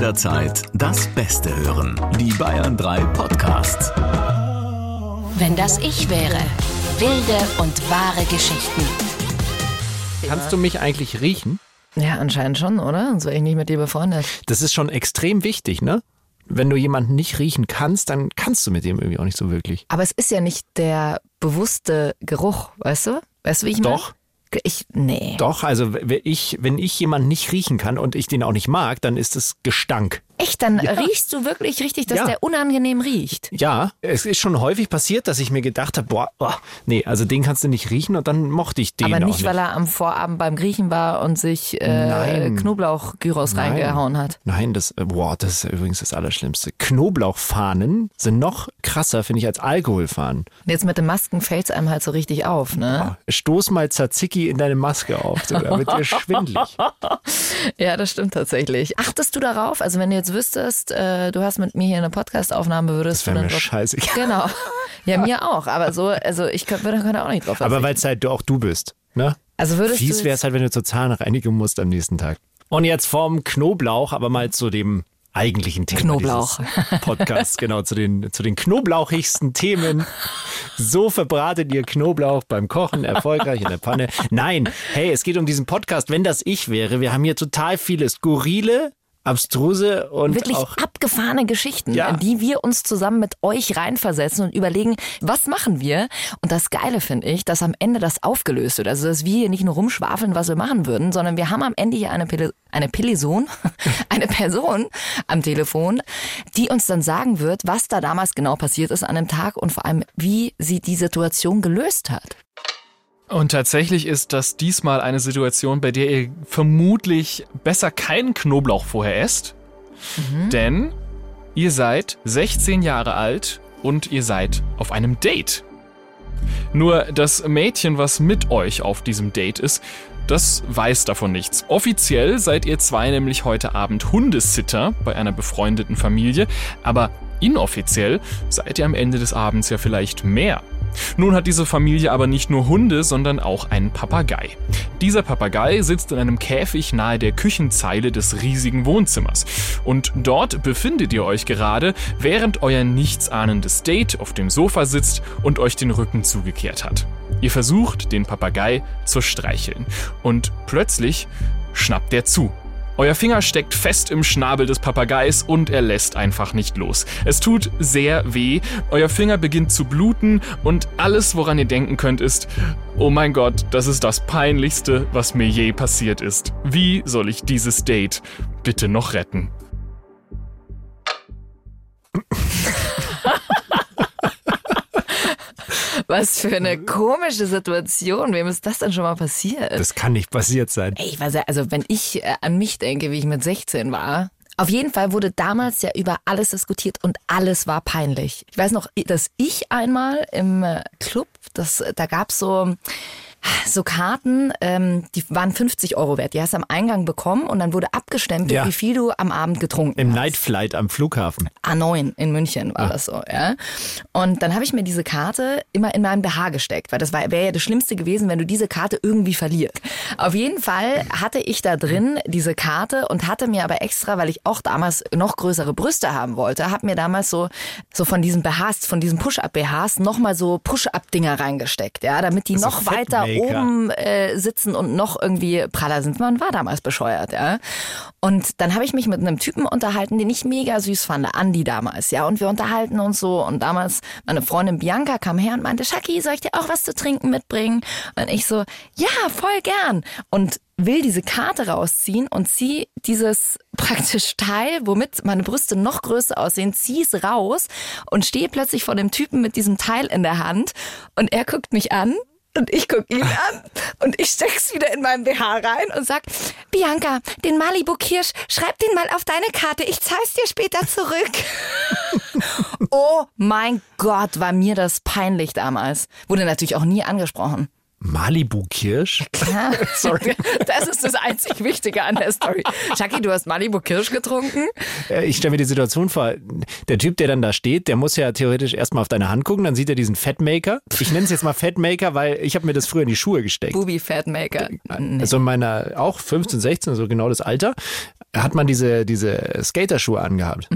jederzeit das Beste hören. Die Bayern 3 Podcasts. Wenn das ich wäre. Wilde und wahre Geschichten. Kannst du mich eigentlich riechen? Ja, anscheinend schon, oder? Sonst wäre ich nicht mit dir befreundet. Das ist schon extrem wichtig, ne? Wenn du jemanden nicht riechen kannst, dann kannst du mit dem irgendwie auch nicht so wirklich. Aber es ist ja nicht der bewusste Geruch, weißt du? Weißt du, wie ich meine? Doch. Ich, nee. Doch, also wenn ich, wenn ich jemanden nicht riechen kann und ich den auch nicht mag, dann ist es Gestank. Echt, dann riechst du wirklich richtig, dass Ja. der unangenehm riecht. Ja, es ist schon häufig passiert, dass ich mir gedacht habe, boah, boah, nee, also den kannst du nicht riechen und dann mochte ich den Aber auch nicht, nicht. weil er am Vorabend beim Griechen war und sich äh. Knoblauch-Gyros reingehauen hat. Nein, das, äh, boah, das ist übrigens das Allerschlimmste. Knoblauchfahnen sind noch krasser, finde ich, als Alkoholfahnen. Und jetzt mit den Masken fällt es einem halt so richtig auf, ne? Stoß mal Tzatziki in deine Maske auf, so, da wird dir schwindlig. Ja, das stimmt tatsächlich. Achtest du darauf? Also wenn du jetzt wüsstest, äh, du hast mit mir hier eine Podcast-Aufnahme, würdest Das du dann mir drauf... scheißegal. Genau. Ja, mir auch. Aber so, also ich könnte, würde könnte auch nicht drauf Aber weil es halt auch du bist, ne? Also würdest Fies wäre es halt, wenn du zur Zahnreinigung musst am nächsten Tag. Und jetzt vom Knoblauch, aber mal zu dem eigentlichen Thema Knoblauch. dieses Podcasts, genau, zu den, zu den knoblauchigsten Themen. So verbratet ihr Knoblauch beim Kochen erfolgreich in der Pfanne. Nein, hey, es geht um diesen Podcast. Wenn das ich wäre, wir haben hier total viele skurrile, abstruse und wirklich auch abgefahrene Geschichten, Ja. in die wir uns zusammen mit euch reinversetzen und überlegen, was machen wir? Und das Geile finde ich, dass am Ende das aufgelöst wird. Also, dass wir hier nicht nur rumschwafeln, was wir machen würden, sondern wir haben am Ende hier eine, Pele eine Pelison, eine Person am Telefon, die uns dann sagen wird, was da damals genau passiert ist an dem Tag und vor allem, wie sie die Situation gelöst hat. Und tatsächlich ist das diesmal eine Situation, bei der ihr vermutlich besser keinen Knoblauch vorher esst. Denn ihr seid 16 Jahre alt und ihr seid auf einem Date. Nur das Mädchen, was mit euch auf diesem Date ist, das weiß davon nichts. Offiziell seid ihr zwei nämlich heute Abend Hundesitter bei einer befreundeten Familie, aber inoffiziell seid ihr am Ende des Abends ja vielleicht mehr. Nun hat diese Familie aber nicht nur Hunde, sondern auch einen Papagei. Dieser Papagei sitzt in einem Käfig nahe der Küchenzeile des riesigen Wohnzimmers. Und dort befindet ihr euch gerade, während euer nichtsahnendes Date auf dem Sofa sitzt und euch den Rücken zugekehrt hat. Ihr versucht, den Papagei zu streicheln. Und plötzlich schnappt er zu. Euer Finger steckt fest im Schnabel des Papageis und er lässt einfach nicht los. Es tut sehr weh, euer Finger beginnt zu bluten und alles, woran ihr denken könnt, ist, oh mein Gott, das ist das Peinlichste, was mir je passiert ist. Wie soll ich dieses Date bitte noch retten? Was für eine komische Situation. Wem ist das denn schon mal passiert? das kann nicht passiert sein. Ey, ich weiß ja, also wenn ich äh, an mich denke, wie ich mit 16 war. Auf jeden Fall wurde damals ja über alles diskutiert und alles war peinlich. Ich weiß noch, dass ich einmal im äh, Club, das, da gab's so, so Karten, ähm, die waren 50 Euro wert. Die hast du am Eingang bekommen und dann wurde abgestempelt, Ja. wie viel du am Abend getrunken Im hast. Night Flight am Flughafen. A9 in München Ah. war das so, ja. Und dann habe ich mir diese Karte immer in meinen BH gesteckt, weil das wäre ja das Schlimmste gewesen, wenn du diese Karte irgendwie verlierst. Auf jeden Fall hatte ich da drin diese Karte und hatte mir aber extra, weil ich auch damals noch größere Brüste haben wollte, habe mir damals so so von diesen BHs, von diesen Push-up-BHs nochmal so Push-up-Dinger reingesteckt, ja, damit die So noch weiter. Oben äh, sitzen und noch irgendwie praller sind. Man war damals bescheuert, ja. Und dann habe ich mich mit einem Typen unterhalten, den ich mega süß fand, Andi damals, ja. Und wir unterhalten uns so. Und damals meine Freundin Bianca kam her und meinte, Shaki, soll ich dir auch was zu trinken mitbringen? Und ich so, ja, voll gern. Und will diese Karte rausziehen und zieh dieses praktisch Teil, womit meine Brüste noch größer aussehen, zieh es raus und stehe plötzlich vor dem Typen mit diesem Teil in der Hand und er guckt mich an und ich guck ihn an und ich steck's wieder in meinen BH rein und sag, Bianca, den Malibu Kirsch, schreib den mal auf deine Karte, ich zahl's dir später zurück. oh mein Gott, war mir das peinlich damals. Wurde natürlich auch nie angesprochen. Malibu Kirsch? Ja. Sorry. Das ist das einzig Wichtige an der Story. Chucky, du hast Malibu Kirsch getrunken? Äh, Ich stelle mir die Situation vor, der Typ, der dann da steht, der muss ja theoretisch erstmal auf deine Hand gucken, dann sieht er diesen Fatmaker. Ich nenne es jetzt mal Fatmaker, weil ich habe mir das früher in die Schuhe gesteckt. Booby Fatmaker. Nee. Also in meiner, auch 15, 16, so genau das Alter, hat man diese, diese Skaterschuhe angehabt.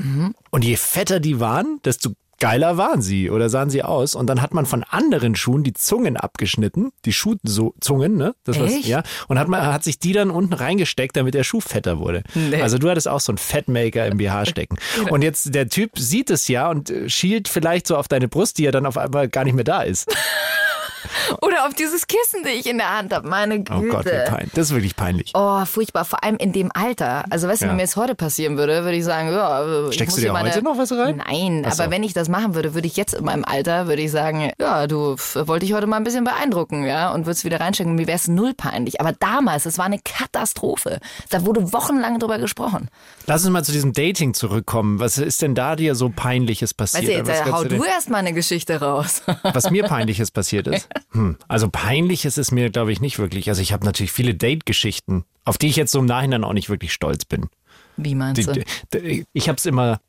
Und je fetter die waren, desto geiler waren sie oder sahen sie aus. Und dann hat man von anderen Schuhen die Zungen abgeschnitten, die Schuhzungen, ne? Das was, Echt? ja. Und hat man hat sich die dann unten reingesteckt, damit der Schuh fetter wurde. Nee. Also du hattest auch so einen Fatmaker im BH stecken. Und jetzt der Typ sieht es ja und schielt vielleicht so auf deine Brust, die ja dann auf einmal gar nicht mehr da ist. Oder auf dieses Kissen, das ich in der Hand habe. Meine Güte. Oh Gott, wie peinlich. Das ist wirklich peinlich. Oh, furchtbar. Vor allem in dem Alter. Also, weißt du, Ja. wenn mir es heute passieren würde, würde ich sagen, ja. ich Steckst du dir meine... heute noch was rein? Nein, so. aber wenn ich das machen würde, würde ich jetzt in meinem Alter, würde ich sagen, ja, du wollte ich heute mal ein bisschen beeindrucken, ja, und würde es wieder reinstecken. Mir wäre es null peinlich. Aber damals, es war eine Katastrophe. Da wurde wochenlang drüber gesprochen. Lass uns mal zu diesem Dating zurückkommen. Was ist denn da dir so Peinliches passiert? Weißt du, jetzt äh, hau du du erst mal eine Geschichte raus. was mir peinliches passiert ist. Hm. Also peinliches ist mir, glaube ich, nicht wirklich. Also ich habe natürlich viele Date-Geschichten, auf die ich jetzt so im Nachhinein auch nicht wirklich stolz bin. Wie meinst Die, du? die, ich habe es immer,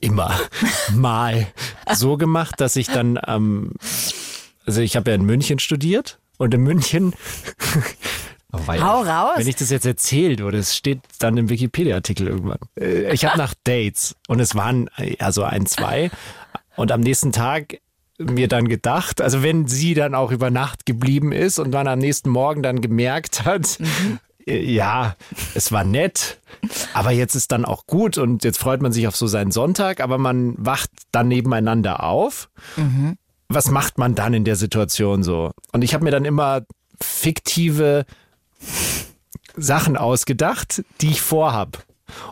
immer mal so gemacht, dass ich dann, ähm, also ich habe ja in München studiert und in München. Oh. Hau raus. Wenn ich das jetzt erzählt oder es steht dann im Wikipedia-Artikel irgendwann. Äh, Ich habe nach Dates und es waren also ein, zwei und am nächsten Tag mir dann gedacht, also wenn sie dann auch über Nacht geblieben ist und man am nächsten Morgen dann gemerkt hat, äh, ja, es war nett, aber jetzt ist dann auch gut und jetzt freut man sich auf so seinen Sonntag, aber man wacht dann nebeneinander auf. Was macht man dann in der Situation so? Und ich habe mir dann immer fiktive Sachen ausgedacht, die ich vorhab.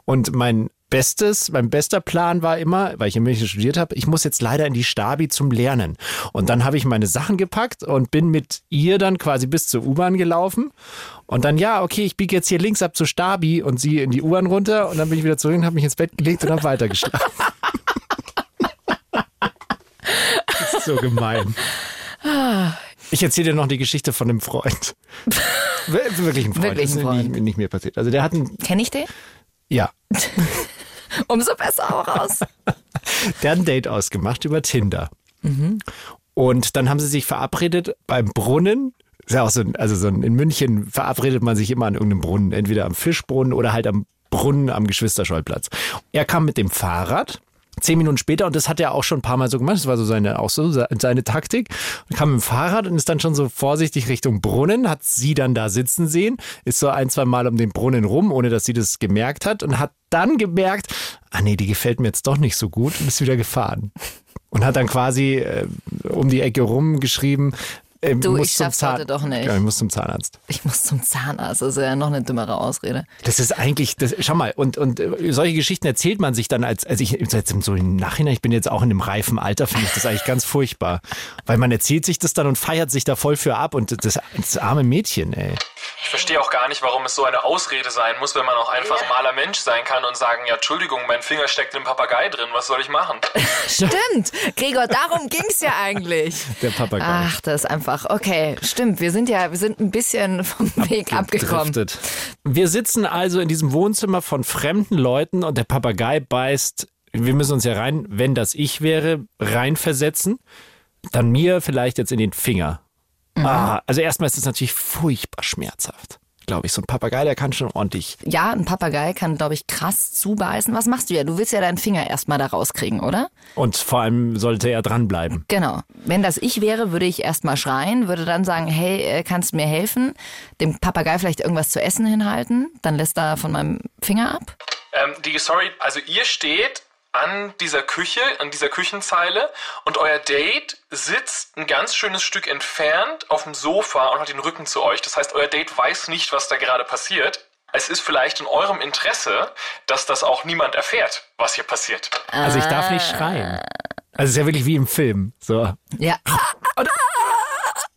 Und mein Bestes, mein bester Plan war immer, weil ich in München studiert habe, ich muss jetzt leider in die Stabi zum Lernen. Und dann habe ich meine Sachen gepackt und bin mit ihr dann quasi bis zur U-Bahn gelaufen. Und dann, ja, okay, ich biege jetzt hier links ab zur Stabi und sie in die U-Bahn runter. Und dann bin ich wieder zurück und habe mich ins Bett gelegt und habe weitergeschlafen. das ist so gemein. Ich erzähle dir noch die Geschichte von einem Freund. Wir- Wirklich ein Freund. Wirklich das ein ist Freund. Nicht, nicht mir passiert. Also der hat ein, Kenn ich den? ja, Umso besser auch raus. der hat ein Date ausgemacht über Tinder. Und dann haben sie sich verabredet beim Brunnen. Ist ja auch so, also so in München verabredet man sich immer an irgendeinem Brunnen, entweder am Fischbrunnen oder halt am Brunnen am Geschwisterschollplatz. Er kam mit dem Fahrrad. Zehn Minuten später, und das hat er auch schon ein paar Mal so gemacht, das war so seine, auch so se- seine Taktik, kam mit dem Fahrrad und ist dann schon so vorsichtig Richtung Brunnen, hat sie dann da sitzen sehen, ist so ein, zwei Mal um den Brunnen rum, ohne dass sie das gemerkt hat und hat dann gemerkt, ah nee, die gefällt mir jetzt doch nicht so gut und ist wieder gefahren. Und hat dann quasi äh, um die Ecke rum geschrieben, äh, Du, ich schaff's Zahn- heute doch nicht. Ja, ich muss zum Zahnarzt. Ich muss zum Zahnarzt. Das ist ja noch eine dümmere Ausrede. Das ist eigentlich, das, schau mal, und, und äh, solche Geschichten erzählt man sich dann als, also ich jetzt so im Nachhinein, ich bin jetzt auch in einem reifen Alter, finde ich das eigentlich ganz furchtbar. Weil man erzählt sich das dann und feiert sich da voll für ab und das, das arme Mädchen, ey. Ich verstehe auch gar nicht, warum es so eine Ausrede sein muss, wenn man auch einfach ein maler Mensch sein kann und sagen, ja, Entschuldigung, mein Finger steckt im Papagei drin, was soll ich machen? Stimmt. Gregor, darum ging's ja eigentlich. Der Papagei. Ach, das ist einfach. Okay, stimmt. Wir sind ja, wir sind ein bisschen vom Weg abgekommen. Driftet. Wir sitzen also in diesem Wohnzimmer von fremden Leuten und der Papagei beißt, wir müssen uns ja rein, wenn das ich wäre, reinversetzen, dann mir vielleicht jetzt in den Finger. Ah, also erstmal ist es natürlich furchtbar schmerzhaft. Glaube ich, so ein Papagei, der kann schon ordentlich. Ja, ein Papagei kann, glaube ich, krass zubeißen. Was machst du ja? Du willst ja deinen Finger erstmal da rauskriegen, oder? Und vor allem sollte er dranbleiben. Genau. Wenn das ich wäre, würde ich erstmal schreien, würde dann sagen, hey, äh, kannst du mir helfen? Dem Papagei vielleicht irgendwas zu essen hinhalten, dann lässt er von meinem Finger ab. Ähm, die, sorry, also ihr steht an dieser Küche, an dieser Küchenzeile und euer Date sitzt ein ganz schönes Stück entfernt auf dem Sofa und hat den Rücken zu euch. Das heißt, euer Date weiß nicht, was da gerade passiert. Es ist vielleicht in eurem Interesse, dass das auch niemand erfährt, was hier passiert. Also ich darf nicht schreien. Also es ist ja wirklich wie im Film. So, Ja.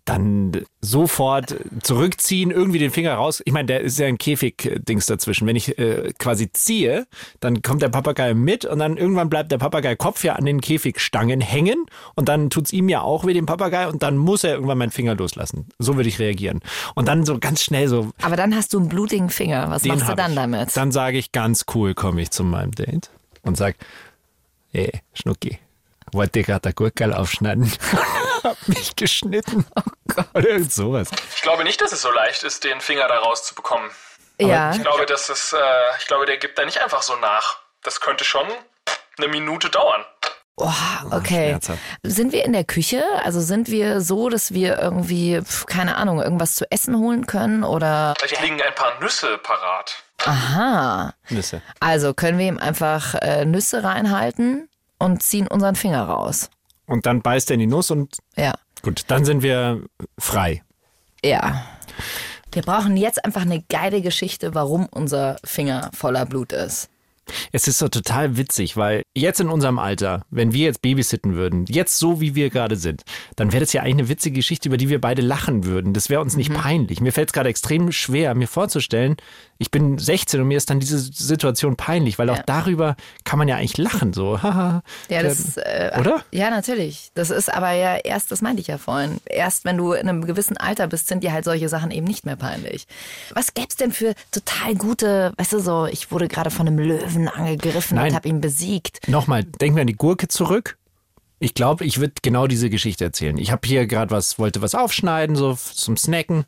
dann sofort zurückziehen, irgendwie den Finger raus. Ich meine, der ist ja ein Käfig-Dings dazwischen. Wenn ich äh, quasi ziehe, dann kommt der Papagei mit und dann irgendwann bleibt der Papagei-Kopf ja an den Käfigstangen hängen und dann tut's ihm ja auch wie dem Papagei und dann muss er irgendwann meinen Finger loslassen. So würde ich reagieren. Und dann so ganz schnell so. Aber dann hast du einen blutigen Finger. Was machst du dann ich. damit? Dann sage ich ganz cool, komme ich zu meinem Date und sag, ey, Schnucki, wollte gerade ein Gurkel aufschneiden. Hab mich geschnitten. Oh Gott. Oder irgend sowas. Ich glaube nicht, dass es so leicht ist, den Finger da rauszubekommen. ja. Ich glaube, dass es, äh, ich glaube, der gibt da nicht einfach so nach. Das könnte schon eine Minute dauern. Oh, okay. Sind wir in der Küche? Also sind wir so, dass wir irgendwie, keine Ahnung, irgendwas zu essen holen können oder? Vielleicht liegen ein paar Nüsse parat. Aha. Nüsse. Also können wir ihm einfach äh, Nüsse reinhalten und ziehen unseren Finger raus. Und dann beißt er in die Nuss und Ja. gut, dann sind wir frei. Ja. Wir brauchen jetzt einfach eine geile Geschichte, warum unser Finger voller Blut ist. Es ist so total witzig, weil jetzt in unserem Alter, wenn wir jetzt babysitten würden, jetzt so wie wir gerade sind, dann wäre das ja eigentlich eine witzige Geschichte, über die wir beide lachen würden. Das wäre uns nicht peinlich. Mir fällt es gerade extrem schwer, mir vorzustellen, ich bin 16 und mir ist dann diese Situation peinlich, weil auch Ja. darüber kann man ja eigentlich lachen, so. haha. Ja, das äh, Oder? Ja, natürlich. Das ist aber ja erst, das meinte ich ja vorhin, erst wenn du in einem gewissen Alter bist, sind dir halt solche Sachen eben nicht mehr peinlich. Was gäb's denn für total gute, weißt du so, ich wurde gerade von einem Löwen angegriffen Nein. und habe ihn besiegt. Nochmal, denken wir an die Gurke zurück. Ich glaube, ich würde genau diese Geschichte erzählen. Ich habe hier gerade was, wollte was aufschneiden, so zum Snacken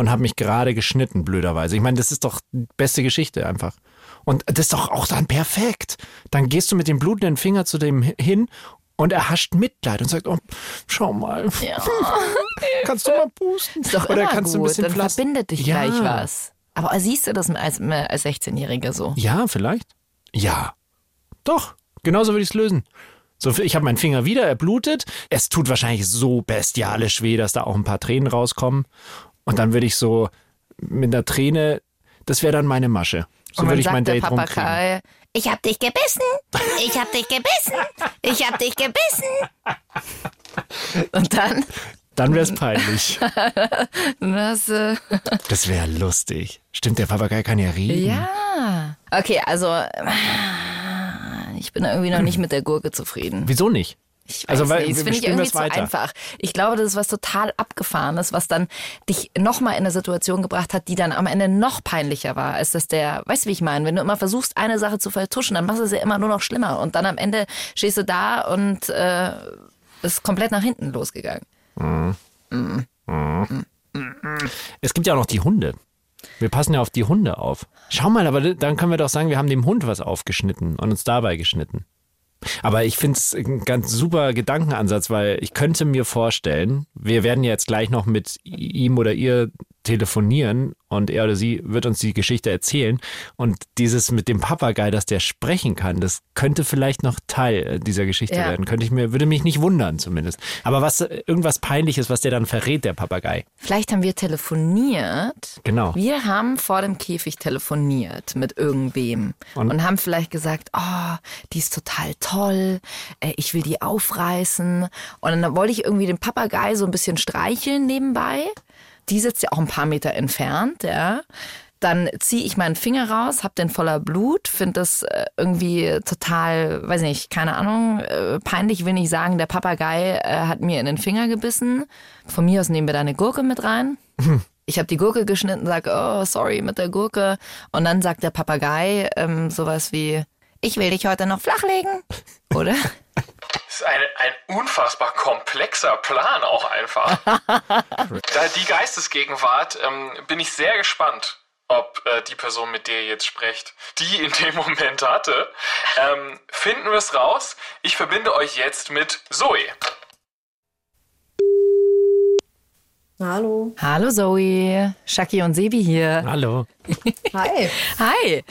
und habe mich gerade geschnitten, blöderweise. Ich meine, das ist doch die beste Geschichte einfach. Und das ist doch auch dann perfekt. Dann gehst du mit dem blutenden Finger zu dem hin und er hascht Mitleid und sagt, oh, schau mal. Ja. Kannst du mal pusten? Ist doch Oder immer kannst du ein gut, bisschen dann pflastern? verbindet dich Ja. gleich was. Aber siehst du das als, als 16-Jähriger so? Ja, vielleicht. Ja. Doch. Genauso würde ich es lösen. So, ich habe meinen Finger wieder, er blutet. Es tut wahrscheinlich so bestialisch weh, dass da auch ein paar Tränen rauskommen. Und dann würde ich so mit einer Träne, das wäre dann meine Masche. So würde ich mein Date rumkriegen. Papagei, ich hab dich gebissen, ich hab dich gebissen, ich hab dich gebissen. Und dann, Dann wäre es peinlich. das, äh, Das wäre lustig. Stimmt, der Papagei kann ja reden. ja. Okay, also, ich bin irgendwie noch nicht mit der Gurke zufrieden. Wieso nicht? Ich weiß Also, weil- nicht, das finde ich irgendwie zu einfach. Ich glaube, das ist was total Abgefahrenes, was dann dich nochmal in eine Situation gebracht hat, die dann am Ende noch peinlicher war, als dass der, weißt du, wie ich meine? Wenn du immer versuchst, eine Sache zu vertuschen, dann machst du es ja immer nur noch schlimmer. Und dann am Ende stehst du da und äh, ist komplett nach hinten losgegangen. Es gibt ja auch noch die Hunde. Wir passen ja auf die Hunde auf. Schau mal, aber dann können wir doch sagen, wir haben dem Hund was aufgeschnitten und uns dabei geschnitten. Aber ich finde es ein ganz super Gedankenansatz, weil ich könnte mir vorstellen, wir werden jetzt gleich noch mit ihm oder ihr telefonieren und er oder sie wird uns die Geschichte erzählen. Und dieses mit dem Papagei, dass der sprechen kann, das könnte vielleicht noch Teil dieser Geschichte Ja. werden. Könnte ich mir, würde mich nicht wundern zumindest. Aber was, irgendwas peinliches, was der dann verrät, der Papagei. Vielleicht haben wir telefoniert. Genau. Wir haben vor dem Käfig telefoniert mit irgendwem und, Und? haben vielleicht gesagt, oh, die ist total toll, äh, ich will die aufreißen. Und dann wollte ich irgendwie den Papagei so ein bisschen streicheln nebenbei. Die sitzt ja auch ein paar Meter entfernt, ja. Dann ziehe ich meinen Finger raus, hab den voller Blut, finde das äh, irgendwie total, weiß nicht, keine Ahnung, äh, peinlich will nicht sagen, der Papagei äh, hat mir in den Finger gebissen. Von mir aus nehmen wir da eine Gurke mit rein. Ich habe die Gurke geschnitten, sage, oh, sorry mit der Gurke. Und dann sagt der Papagei ähm, sowas wie, ich will dich heute noch flachlegen, oder? Ist eine, ein unfassbar komplexer Plan auch einfach. da die Geistesgegenwart ähm, bin ich sehr gespannt, ob äh, die Person, mit der ihr jetzt sprecht, die in dem Moment hatte. Ähm, finden wir es raus. Ich verbinde euch jetzt mit Zoe. Hallo. Hallo Zoe, Shaki und Sebi hier. Hallo. Hi. Hi.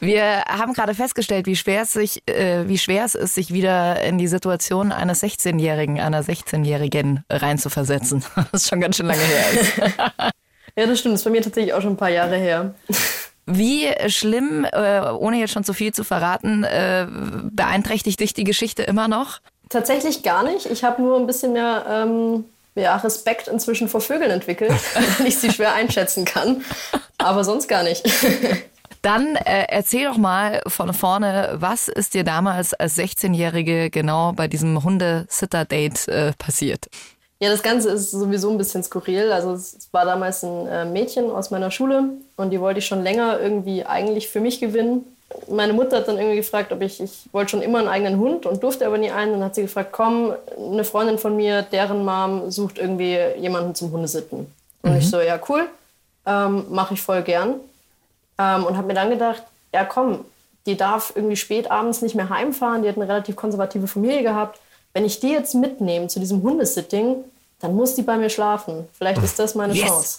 Wir haben gerade festgestellt, wie schwer es sich, äh, wie schwer es ist, sich wieder in die Situation eines 16-Jährigen, einer 16-Jährigen reinzuversetzen. Das ist schon ganz schön lange her. Ja, das stimmt. Das ist bei mir tatsächlich auch schon ein paar Jahre her. Wie schlimm, äh, ohne jetzt schon zu viel zu verraten, äh, beeinträchtigt dich die Geschichte immer noch? Tatsächlich gar nicht. Ich habe nur ein bisschen mehr ähm, ja, Respekt inzwischen vor Vögeln entwickelt, wenn ich sie schwer einschätzen kann. Aber sonst gar nicht. Dann äh, erzähl doch mal von vorne, was ist dir damals als 16-Jährige genau bei diesem Hundesitter-Date äh, passiert? Ja, das Ganze ist sowieso ein bisschen skurril. Also es war damals ein äh, Mädchen aus meiner Schule und die wollte ich schon länger irgendwie eigentlich für mich gewinnen. Meine Mutter hat dann irgendwie gefragt, ob ich, ich wollte schon immer einen eigenen Hund und durfte aber nie einen. Dann hat sie gefragt, komm, eine Freundin von mir, deren Mom sucht irgendwie jemanden zum Hundesitten. Und Mhm. ich so, ja cool, ähm, mache ich voll gern. Ähm, und habe mir dann gedacht, ja komm, die darf irgendwie spät abends nicht mehr heimfahren. Die hat eine relativ konservative Familie gehabt. Wenn ich die jetzt mitnehme zu diesem Hundesitting, dann muss die bei mir schlafen. Vielleicht ist das meine Chance.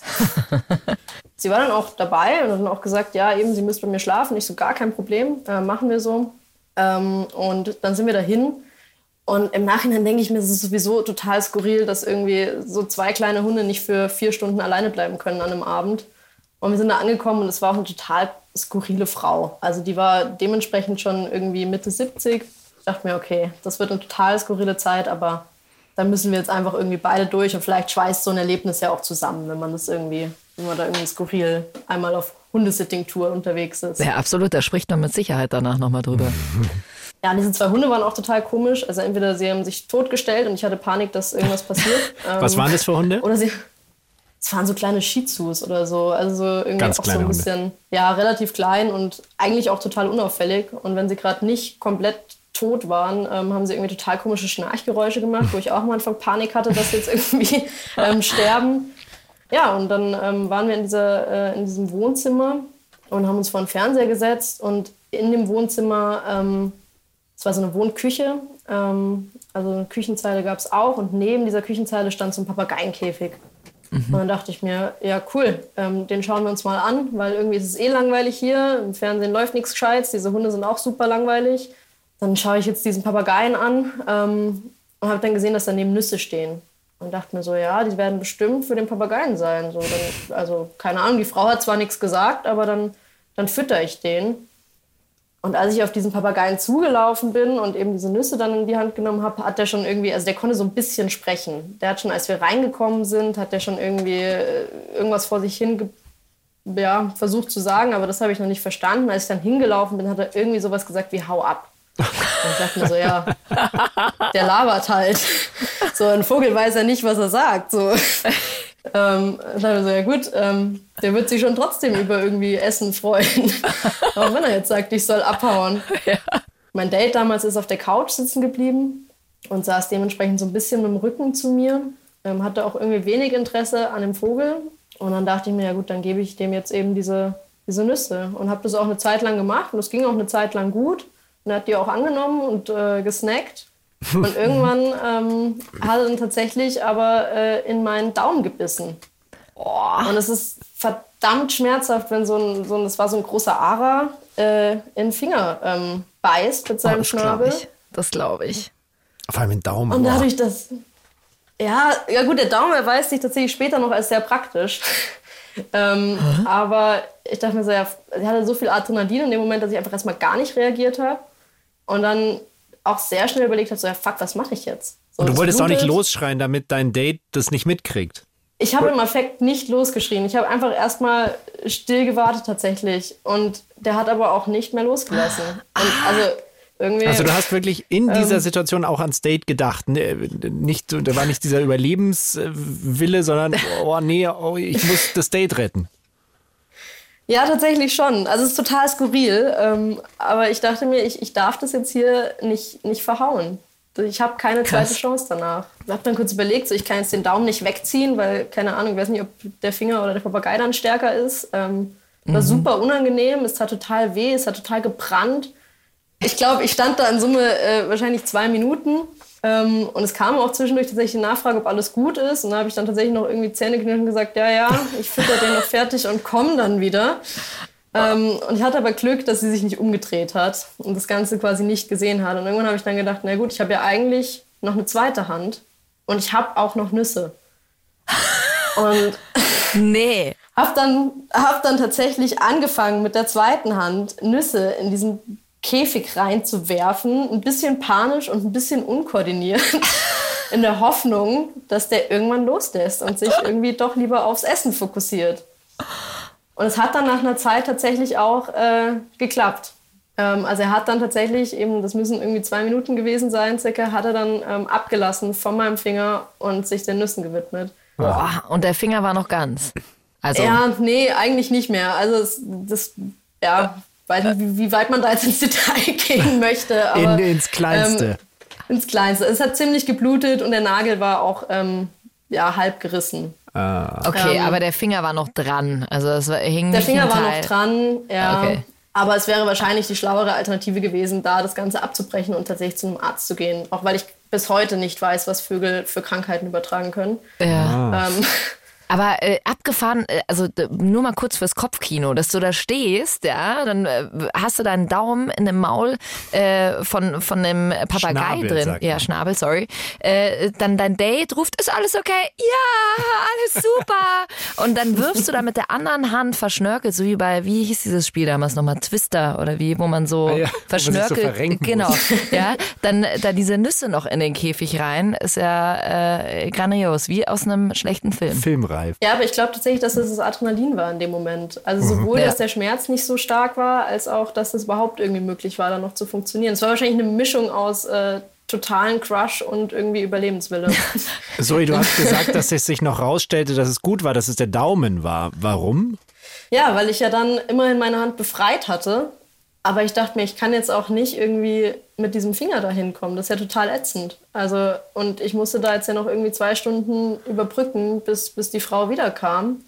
sie war dann auch dabei und hat dann auch gesagt, ja, eben, sie müsste bei mir schlafen. Ich so, gar kein Problem, äh, machen wir so. Ähm, und dann sind wir dahin. Und im Nachhinein denke ich mir, es ist sowieso total skurril, dass irgendwie so zwei kleine Hunde nicht für vier Stunden alleine bleiben können an einem Abend. Und wir sind da angekommen und es war auch eine total skurrile Frau. Also die war dementsprechend schon irgendwie Mitte 70. Ich dachte mir, okay, das wird eine total skurrile Zeit, aber da müssen wir jetzt einfach irgendwie beide durch und vielleicht schweißt so ein Erlebnis ja auch zusammen, wenn man das irgendwie, wenn man da irgendwie skurril einmal auf Hundesitting-Tour unterwegs ist. Ja, absolut, da spricht man mit Sicherheit danach nochmal drüber. Ja, diese zwei Hunde waren auch total komisch. Also entweder sie haben sich totgestellt und ich hatte Panik, dass irgendwas passiert. Was Ähm, waren das für Hunde? Oder sie. Es waren so kleine Shih Tzus oder so. Also so irgendwie Ganz auch so ein Hunde. bisschen, ja, relativ klein und eigentlich auch total unauffällig. Und wenn sie gerade nicht komplett tot waren, ähm, haben sie irgendwie total komische Schnarchgeräusche gemacht, wo ich auch am Anfang Panik hatte, dass sie jetzt irgendwie ähm, sterben. Ja, und dann ähm, waren wir in, dieser, äh, in diesem Wohnzimmer und haben uns vor den Fernseher gesetzt. Und in dem Wohnzimmer, ähm, es war so eine Wohnküche, ähm, also eine Küchenzeile gab es auch. Und neben dieser Küchenzeile stand so ein Papageienkäfig. Und dann dachte ich mir, ja cool, ähm, den schauen wir uns mal an, weil irgendwie ist es eh langweilig hier. Im Fernsehen läuft nichts Gescheites, diese Hunde sind auch super langweilig. Dann schaue ich jetzt diesen Papageien an ähm, und habe dann gesehen, dass daneben Nüsse stehen. Und dachte mir so, ja, die werden bestimmt für den Papageien sein. So, dann, also keine Ahnung, die Frau hat zwar nichts gesagt, aber dann, dann fütter ich den. Und als ich auf diesen Papageien zugelaufen bin und eben diese Nüsse dann in die Hand genommen habe, hat der schon irgendwie, also der konnte so ein bisschen sprechen. Der hat schon, als wir reingekommen sind, hat der schon irgendwie äh, irgendwas vor sich hin ja, versucht zu sagen, aber das habe ich noch nicht verstanden. Als ich dann hingelaufen bin, hat er irgendwie sowas gesagt wie hau ab. Und ich dachte mir so, ja, der labert halt. So, ein Vogel weiß ja nicht, was er sagt. So. Ähm, dann dachte ich so, ja gut, ähm, der wird sich schon trotzdem über irgendwie Essen freuen. Auch wenn er jetzt sagt, ich soll abhauen. Mein Date damals ist auf der Couch sitzen geblieben und saß dementsprechend so ein bisschen mit dem Rücken zu mir. Ähm, hatte auch irgendwie wenig Interesse an dem Vogel. Und dann dachte ich mir, ja gut, dann gebe ich dem jetzt eben diese, diese Nüsse. Und habe das auch eine Zeit lang gemacht und es ging auch eine Zeit lang gut. Und er hat die auch angenommen und äh, gesnackt. Und irgendwann ähm, hat er dann tatsächlich aber äh, in meinen Daumen gebissen. Und es ist verdammt schmerzhaft, wenn so ein, so ein das war so ein großer Ara, äh, in den Finger ähm, beißt mit seinem das glaube Schnabel. ich. Das glaube ich. Vor allem den Daumen. Und dadurch, dass. Ja, ja gut, der Daumen erweist sich tatsächlich später noch als sehr praktisch. ähm, aber ich dachte mir so, ja, er hatte so viel Adrenalin in dem Moment, dass ich einfach erstmal gar nicht reagiert habe. Und dann auch sehr schnell überlegt habe, so, ja, fuck, was mache ich jetzt? So, Und du es wolltest auch nicht blutet. losschreien, damit dein Date das nicht mitkriegt. Ich habe im Affekt nicht losgeschrien. Ich habe einfach erstmal still gewartet tatsächlich. Und der hat aber auch nicht mehr losgelassen. Und also irgendwie. Also du hast wirklich in dieser Situation auch ans Date gedacht. Ne, Nicht, da war nicht dieser Überlebenswille, sondern oh nee, oh, ich muss das Date retten. Ja, tatsächlich schon. Also es ist total skurril. Ähm, aber ich dachte mir, ich, ich darf das jetzt hier nicht, nicht verhauen. Ich habe keine Krass. zweite Chance danach. Ich habe dann kurz überlegt, so, ich kann jetzt den Daumen nicht wegziehen, weil, keine Ahnung, ich weiß nicht, ob der Finger oder der Papagei dann stärker ist. Ähm, war super unangenehm, es tat total weh, es hat total gebrannt. Ich glaube, ich stand da in Summe äh, wahrscheinlich zwei Minuten. Ähm, und es kam auch zwischendurch tatsächlich die Nachfrage, ob alles gut ist. Und da habe ich dann tatsächlich noch irgendwie Zähneknirschen gesagt, ja, ja, ich fütter den noch fertig und komme dann wieder. Ähm, und ich hatte aber Glück, dass sie sich nicht umgedreht hat und das Ganze quasi nicht gesehen hat. Und irgendwann habe ich dann gedacht, na gut, ich habe ja eigentlich noch eine zweite Hand und ich habe auch noch Nüsse. Und Nee. habe dann, hab dann tatsächlich angefangen, mit der zweiten Hand Nüsse in diesen Käfig reinzuwerfen. Ein bisschen panisch und ein bisschen unkoordiniert. in der Hoffnung, dass der irgendwann loslässt und sich irgendwie doch lieber aufs Essen fokussiert. Und es hat dann nach einer Zeit tatsächlich auch äh, geklappt. Ähm, also er hat dann tatsächlich eben, das müssen irgendwie zwei Minuten gewesen sein, circa, hat er dann ähm, abgelassen von meinem Finger und sich den Nüssen gewidmet. Boah, und der Finger war noch ganz. Also, Ja, nee, eigentlich nicht mehr. Also es, das, ja, weiß nicht, wie, wie weit man da jetzt ins Detail gehen möchte. Aber, In, ins Kleinste. Ähm, ins Kleinste. Es hat ziemlich geblutet und der Nagel war auch ähm, ja, halb gerissen. okay, ähm, aber der Finger war noch dran. Also es war, hing Der Finger war noch dran, ja. Okay. Aber es wäre wahrscheinlich die schlauere Alternative gewesen, da das Ganze abzubrechen und tatsächlich zu einem Arzt zu gehen. Auch weil ich bis heute nicht weiß, was Vögel für Krankheiten übertragen können. Ja. Ähm, Aber äh, abgefahren, äh, also nur mal kurz fürs Kopfkino, dass du da stehst, ja, dann äh, hast du deinen Daumen in dem Maul äh, von, von dem Papagei Schnabel, drin. Ja. Schnabel, sorry. Äh, dann dein Date ruft, ist alles okay? Ja, alles super. Und dann wirfst du da mit der anderen Hand verschnörkelt, so wie bei, wie hieß dieses Spiel damals nochmal, Twister oder wie, wo man so Ah ja, so verschnörkelt. verrenken genau. Ja, dann da diese Nüsse noch in den Käfig rein, ist ja äh, grandios, wie aus einem schlechten Film. Filmreif. Ja, aber ich glaube tatsächlich, dass es das Adrenalin war in dem Moment. Also sowohl, Ja. dass der Schmerz nicht so stark war, als auch, dass es überhaupt irgendwie möglich war, da noch zu funktionieren. Es war wahrscheinlich eine Mischung aus äh, totalen Crush und irgendwie Überlebenswille. Zoe, du hast gesagt, dass es sich noch rausstellte, dass es gut war, dass es der Daumen war. Warum? ja, weil ich ja dann immerhin meine Hand befreit hatte. Aber ich dachte mir, ich kann jetzt auch nicht irgendwie mit diesem Finger dahin kommen. Das ist ja total ätzend. Also, und ich musste da jetzt ja noch irgendwie zwei Stunden überbrücken, bis, bis die Frau wiederkam.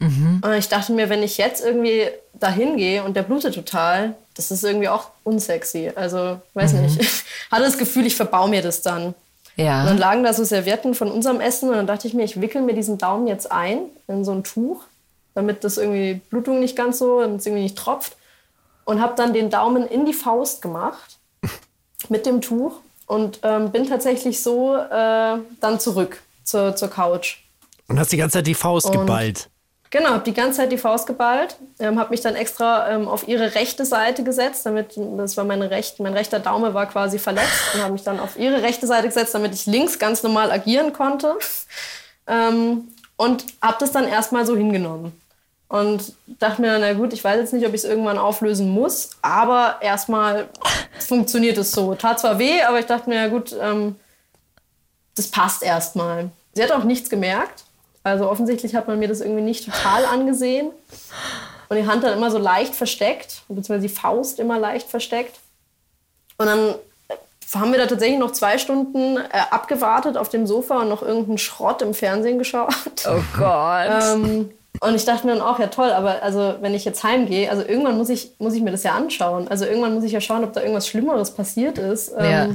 Und ich dachte mir, wenn ich jetzt irgendwie dahin gehe und der blutet total, das ist irgendwie auch unsexy. Also, weiß nicht. Ich hatte das Gefühl, ich verbau mir das dann. Und dann Ja. lagen da so Servietten von unserem Essen und dann dachte ich mir, ich wickel mir diesen Daumen jetzt ein in so ein Tuch, damit das irgendwie Blutung nicht ganz so, damit es irgendwie nicht tropft. Und habe dann den Daumen in die Faust gemacht mit dem Tuch und ähm, bin tatsächlich so äh, dann zurück zur, zur Couch. Und hast die ganze Zeit die Faust Und- geballt. Genau, habe die ganze Zeit die Faust geballt, ähm, habe mich dann extra ähm, auf ihre rechte Seite gesetzt, damit das war meine rechte, mein rechter Daumen war quasi verletzt und habe mich dann auf ihre rechte Seite gesetzt, damit ich links ganz normal agieren konnte ähm, und habe das dann erstmal so hingenommen und dachte mir na gut, ich weiß jetzt nicht, ob ich es irgendwann auflösen muss, aber erstmal funktioniert es so. Tat zwar weh, aber ich dachte mir, ja gut, ähm, das passt erstmal. Sie hat auch nichts gemerkt. Also offensichtlich hat man mir das irgendwie nicht total angesehen. Und die Hand dann immer so leicht versteckt, beziehungsweise die Faust immer leicht versteckt. Und dann haben wir da tatsächlich noch zwei Stunden äh, abgewartet auf dem Sofa und noch irgendeinen Schrott im Fernsehen geschaut. Oh Gott. Ähm, und ich dachte mir dann auch, ja toll, aber also wenn ich jetzt heimgehe, also irgendwann muss ich, muss ich mir das ja anschauen. Also irgendwann muss ich ja schauen, ob da irgendwas Schlimmeres passiert ist. Ähm, Ja.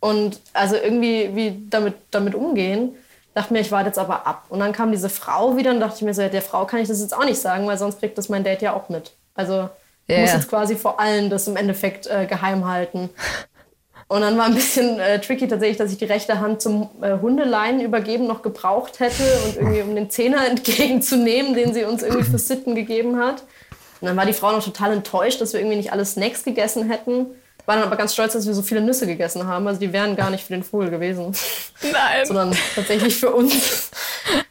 Und also irgendwie wie damit, damit umgehen. Dachte mir, ich warte jetzt aber ab. Und dann kam diese Frau wieder und dachte ich mir so, ja, der Frau kann ich das jetzt auch nicht sagen, weil sonst kriegt das mein Date ja auch mit. Also ich Ja, muss jetzt quasi vor allen das im Endeffekt äh, geheim halten. Und dann war ein bisschen äh, tricky tatsächlich, dass ich die rechte Hand zum äh, Hundeleinen übergeben noch gebraucht hätte und irgendwie um den Zehner entgegenzunehmen, den sie uns irgendwie für Sitten gegeben hat. Und dann war die Frau noch total enttäuscht, dass wir irgendwie nicht alle Snacks gegessen hätten. War dann aber ganz stolz, dass wir so viele Nüsse gegessen haben. Also die wären gar nicht für den Vogel gewesen, Nein. sondern tatsächlich für uns.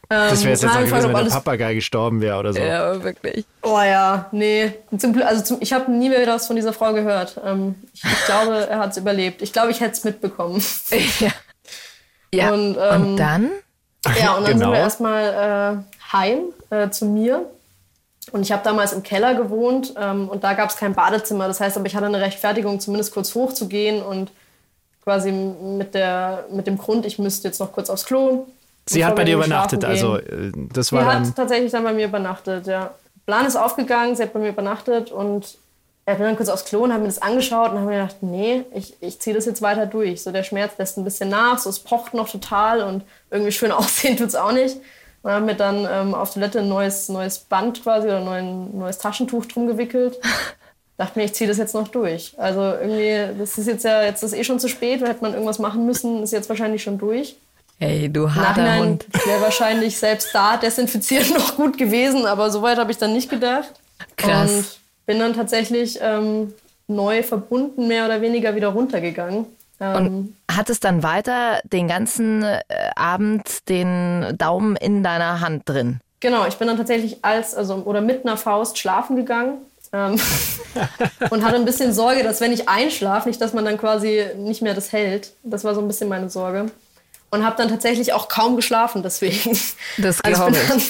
Das wäre jetzt Ähm, auch nein, gewesen, fand wenn der Papagei gestorben wäre oder so. Ja, wirklich. Oh ja, nee. Zum also zum, ich habe nie mehr was von dieser Frau gehört. Ähm, ich, ich glaube, er hat es überlebt. Ich glaube, ich hätte es mitbekommen. Ja. ja. Und, Und, ähm, dann? Ja, und dann Genau. sind wir erstmal äh, heim äh, zu mir. Und ich habe damals im Keller gewohnt und da gab es kein Badezimmer. Das heißt aber, ich hatte eine Rechtfertigung, zumindest kurz hochzugehen und quasi mit, der, mit dem Grund, ich müsste jetzt noch kurz aufs Klo. Sie hat bei dir übernachtet, also äh, das Sie war hat dann. tatsächlich dann bei mir übernachtet, ja. Plan ist aufgegangen, sie hat bei mir übernachtet und ich bin dann kurz aufs Klo und habe mir das angeschaut und habe mir gedacht, nee, ich, ich ziehe das jetzt weiter durch. So der Schmerz lässt ein bisschen nach, so es pocht noch total und irgendwie schön aussehen tut es auch nicht. Und habe mir dann ähm, auf Toilette ein neues, neues Band quasi oder ein neues Taschentuch drum gewickelt. Dachte mir, ich ziehe das jetzt noch durch. Also irgendwie, das ist jetzt ja, jetzt ist eh schon zu spät, da hätte man irgendwas machen müssen, ist jetzt wahrscheinlich schon durch. Ey, du harter Nachhinein Hund. wäre wahrscheinlich selbst da desinfizieren noch gut gewesen, aber so weit habe ich dann nicht gedacht. Krass. Und bin dann tatsächlich ähm, neu verbunden, mehr oder weniger wieder runtergegangen. Und hat es dann weiter den ganzen äh, Abend den Daumen in deiner Hand drin? Genau, ich bin dann tatsächlich als, also oder mit einer Faust schlafen gegangen. Ähm, und hatte ein bisschen Sorge, dass wenn ich einschlafe, nicht, dass man dann quasi nicht mehr das hält. Das war so ein bisschen meine Sorge. Und habe dann tatsächlich auch kaum geschlafen deswegen. Das Also glaube ich. dann,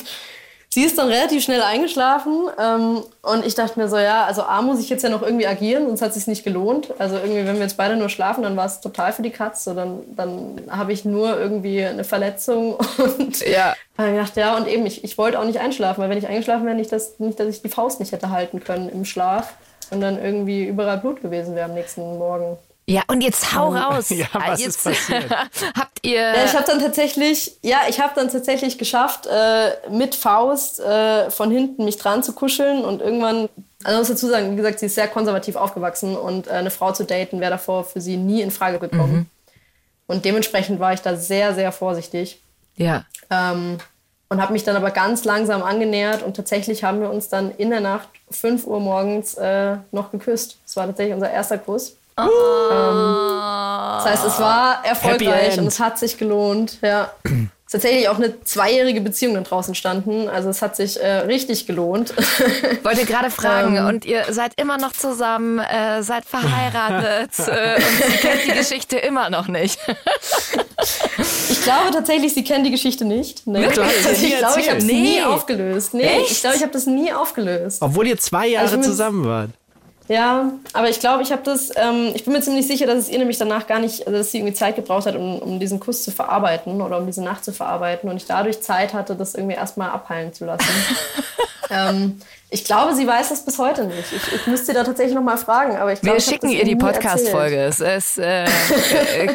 sie ist dann relativ schnell eingeschlafen ähm, und ich dachte mir so, ja, also A muss ich jetzt ja noch irgendwie agieren, sonst hat es sich nicht gelohnt. Also irgendwie, wenn wir jetzt beide nur schlafen, dann war es total für die Katz. So, dann dann habe ich nur irgendwie eine Verletzung und Ja. dann gedacht, ja, und eben, ich, ich wollte auch nicht einschlafen, weil wenn ich eingeschlafen wäre, nicht, dass, nicht, dass ich die Faust nicht hätte halten können im Schlaf und dann irgendwie überall Blut gewesen wäre am nächsten Morgen. Ja, und jetzt hau raus. Ja, was jetzt ist passiert? habt ihr. Ja, ich habe dann tatsächlich, ja, ich habe dann tatsächlich geschafft, äh, mit Faust äh, von hinten mich dran zu kuscheln und irgendwann, also ich muss dazu sagen, wie gesagt, sie ist sehr konservativ aufgewachsen und äh, eine Frau zu daten wäre davor für sie nie in Frage gekommen. Und dementsprechend war ich da sehr, sehr vorsichtig. ja. Ähm, und habe mich dann aber ganz langsam angenähert und tatsächlich haben wir uns dann in der Nacht 5 Uhr morgens äh, noch geküsst. Das war tatsächlich unser erster Kuss. Ähm, das heißt, es war erfolgreich und es hat sich gelohnt. Ja. Es ist tatsächlich auch eine zweijährige Beziehung dann draußen entstanden. Also es hat sich äh, richtig gelohnt. Wollte gerade fragen, Ähm. und ihr seid immer noch zusammen, äh, seid verheiratet äh, und sie kennt die Geschichte immer noch nicht. Ich glaube tatsächlich, sie kennen die Geschichte nicht. Nee. Nie ich glaube, ich habe es erzählt. nie Nee. aufgelöst. Nee, Echt? ich glaube, ich habe das nie aufgelöst. Obwohl ihr zwei Jahre Also ich bin- zusammen wart. Ja, aber ich glaube, ich habe das, ähm, ich bin mir ziemlich sicher, dass es ihr nämlich danach gar nicht, also dass sie irgendwie Zeit gebraucht hat, um, um diesen Kuss zu verarbeiten oder um diese Nacht zu verarbeiten und ich dadurch Zeit hatte, das irgendwie erstmal abheilen zu lassen. ähm, ich glaube, sie weiß das bis heute nicht. Ich, ich müsste da tatsächlich noch mal fragen, aber ich glaube, Wir hab schicken ihr die Podcast-Folge. Es ist, äh, äh,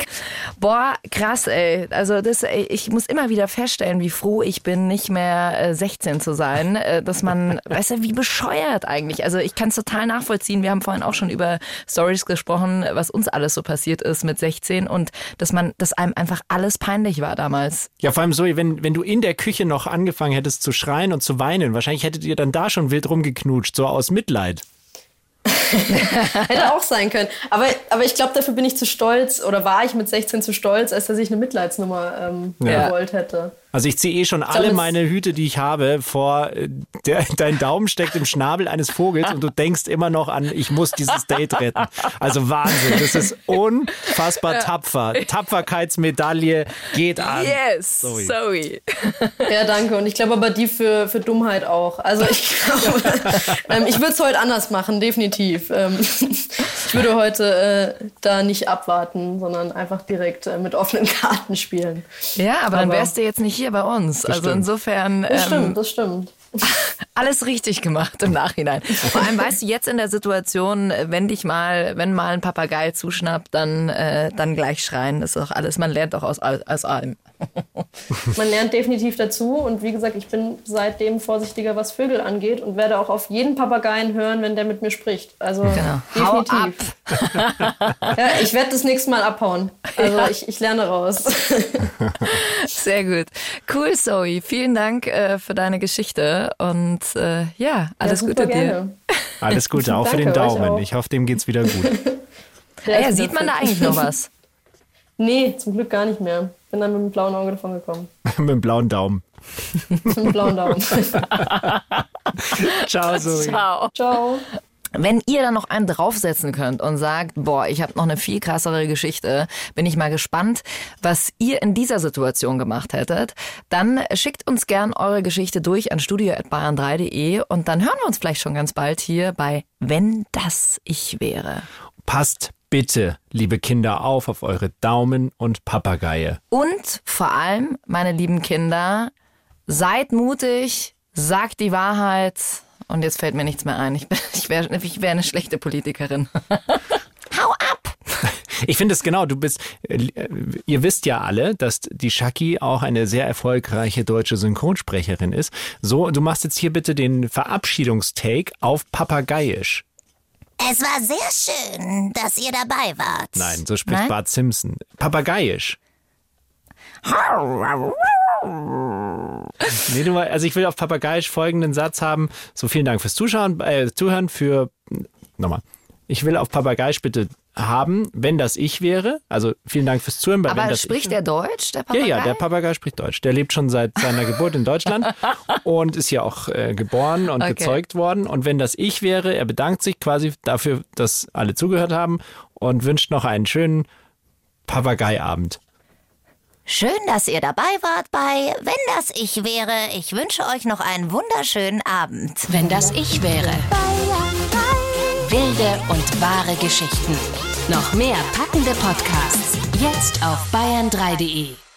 boah, krass, ey. Also das, ey, ich muss immer wieder feststellen, wie froh ich bin, nicht mehr äh, 16 zu sein. Äh, dass man, weißt du, wie bescheuert eigentlich. Also ich kann es total nachvollziehen. Wir haben vorhin auch schon über Stories gesprochen, was uns alles so passiert ist mit 16 und dass man, dass einem einfach alles peinlich war damals. Ja, vor allem so, wenn, wenn du in der Küche noch angefangen hättest zu schreien und zu weinen, wahrscheinlich hättet ihr dann da schon wild rumgeknutscht, so aus Mitleid. Hätte auch sein können. Aber, aber ich glaube, dafür bin ich zu stolz oder war ich mit 16 zu stolz, als dass ich eine Mitleidsnummer ähm, Ja. gewollt hätte. Also ich ziehe eh schon alle es- meine Hüte, die ich habe, vor äh, der, dein Daumen steckt im Schnabel eines Vogels und du denkst immer noch an, ich muss dieses Date retten. Also Wahnsinn, das ist unfassbar tapfer. Tapferkeitsmedaille geht an. Yes, Sorry. sorry. Ja, danke. Und ich glaube aber die für, für Dummheit auch. Also ich glaube, ähm, ich würde es heute anders machen, definitiv. Ähm, ich würde heute äh, da nicht abwarten, sondern einfach direkt äh, mit offenen Karten spielen. Ja, aber, dann Aber- wärst du jetzt nicht hier bei uns. also stimmt. insofern Das ähm, stimmt, das stimmt. alles richtig gemacht im Nachhinein. Vor allem weißt du jetzt in der Situation, wenn dich mal, wenn mal ein Papagei zuschnappt, dann, äh, dann gleich schreien. Das ist doch alles. Man lernt doch aus, aus allem. Man lernt definitiv dazu und wie gesagt, ich bin seitdem vorsichtiger, was Vögel angeht und werde auch auf jeden Papageien hören, wenn der mit mir spricht. Also Genau. Definitiv. Ja, ich werde das nächste Mal abhauen. Also ich, ich lerne raus. Sehr gut. Cool, Zoe. Vielen Dank äh, für deine Geschichte und äh, ja, alles ja, Gute dir. Alles Gute, auch für den Danke, Daumen. Ich hoffe, dem geht's wieder gut. Ja, sieht man da eigentlich noch was? Nee, zum Glück gar nicht mehr. Bin dann mit dem blauen Auge davon gekommen. Mit dem blauen Daumen. Mit dem blauen Daumen. Ciao, Zoe. Ciao. Ciao. Wenn ihr da noch einen draufsetzen könnt und sagt, boah, ich habe noch eine viel krassere Geschichte, bin ich mal gespannt, was ihr in dieser Situation gemacht hättet, dann schickt uns gern eure Geschichte durch an studio.bayern3.de und dann hören wir uns vielleicht schon ganz bald hier bei Wenn das ich wäre. Passt bitte, liebe Kinder, auf auf eure Daumen und Papageie. Und vor allem, meine lieben Kinder, seid mutig, sagt die Wahrheit. Und jetzt fällt mir nichts mehr ein. Ich, ich wäre wär eine schlechte Politikerin. Hau ab! Ich finde es genau, du bist, äh, ihr wisst ja alle, dass die Shaki auch eine sehr erfolgreiche deutsche Synchronsprecherin ist. So, du machst jetzt hier bitte den Verabschiedungstake auf Papageiisch. Es war sehr schön, dass ihr dabei wart. Nein, so spricht Nein? Bart Simpson. Papageiisch. Nee, du, also ich will auf Papageiisch folgenden Satz haben. So, vielen Dank fürs Zuschauen, äh, Zuhören, für, nochmal. Ich will auf Papageiisch bitte haben, wenn das ich wäre. Also vielen Dank fürs Zuhören. Bei wenn Aber das spricht ich, der Deutsch, der ja, Papagei? ja, der Papagei spricht Deutsch. Der lebt schon seit seiner Geburt in Deutschland und ist hier auch äh, geboren und Okay. gezeugt worden. Und wenn das ich wäre, er bedankt sich quasi dafür, dass alle zugehört haben und wünscht noch einen schönen Papageiabend. Schön, dass ihr dabei wart bei Wenn das ich wäre. Ich wünsche euch noch einen wunderschönen Abend. Wenn das ich wäre. Wilde und wahre Geschichten. Noch mehr packende Podcasts. Jetzt auf bayern3.de.